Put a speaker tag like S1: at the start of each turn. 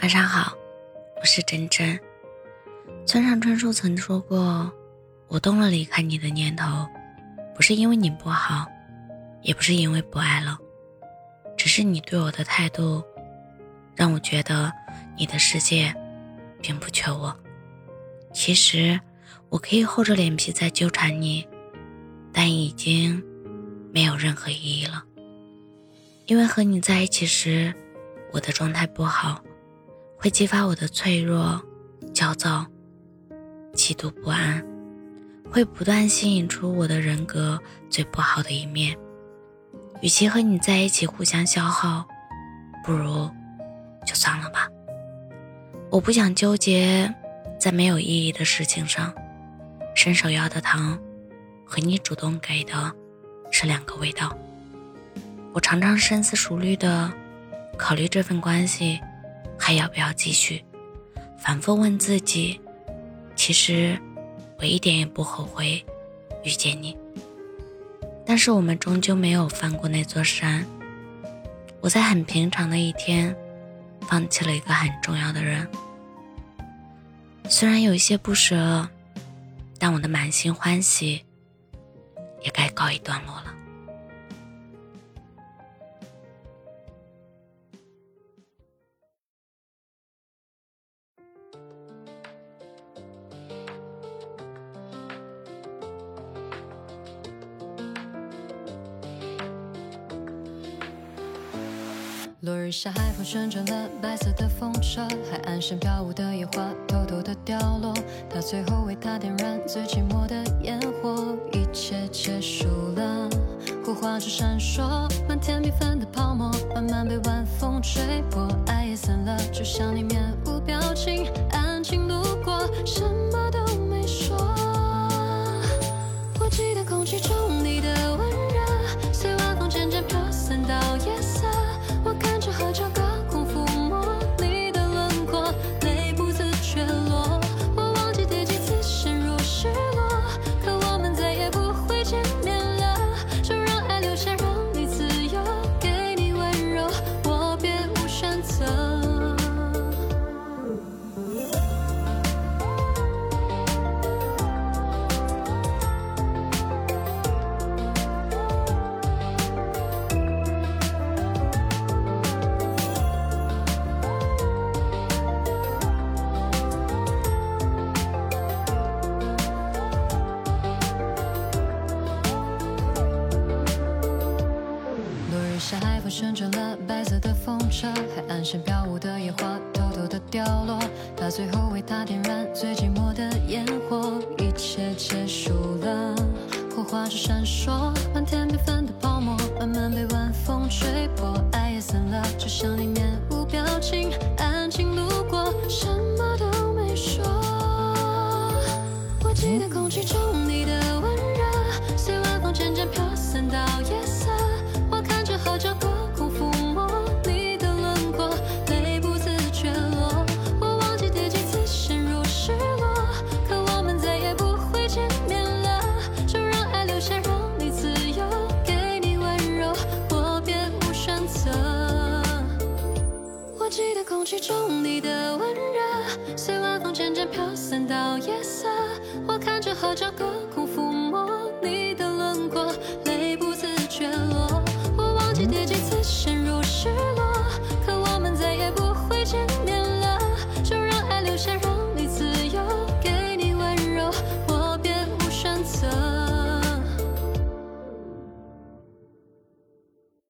S1: 晚上好，我是真真。村上春树曾说过：“我动了离开你的念头，不是因为你不好，也不是因为不爱了，只是你对我的态度，让我觉得你的世界并不缺我。其实我可以厚着脸皮再纠缠你，但已经没有任何意义了，因为和你在一起时，我的状态不好。”会激发我的脆弱、焦躁、嫉妒、不安，会不断吸引出我的人格最不好的一面。与其和你在一起互相消耗，不如就算了吧。我不想纠结在没有意义的事情上。伸手要的糖和你主动给的是两个味道。我常常深思熟虑的考虑这份关系。还要不要继续？反复问自己。其实，我一点也不后悔遇见你。但是我们终究没有翻过那座山。我在很平常的一天，放弃了一个很重要的人。虽然有一些不舍，但我的满心欢喜，也该告一段落了。
S2: 落日下，海风旋转了白色的风车，海岸线飘舞的野花偷偷的掉落，他最后为她点燃最寂寞的烟火，一切结束了，火花只闪烁，满天缤纷的泡沫慢慢被晚风吹破，爱也散了，就像你面无表情，安静路过什，旋转了白色的风车，海岸线飘舞的野花偷偷的掉落，他最后为她点燃最寂寞的烟火，一切结束了，火花只闪烁，满天缤纷的泡沫慢慢被晚风吹破，爱也散了，就像你面无表情，安静路过，什么都没说。我记得空气中曲中你的温热，随晚风渐渐飘散到夜色。我看着合照，隔空抚摸你的。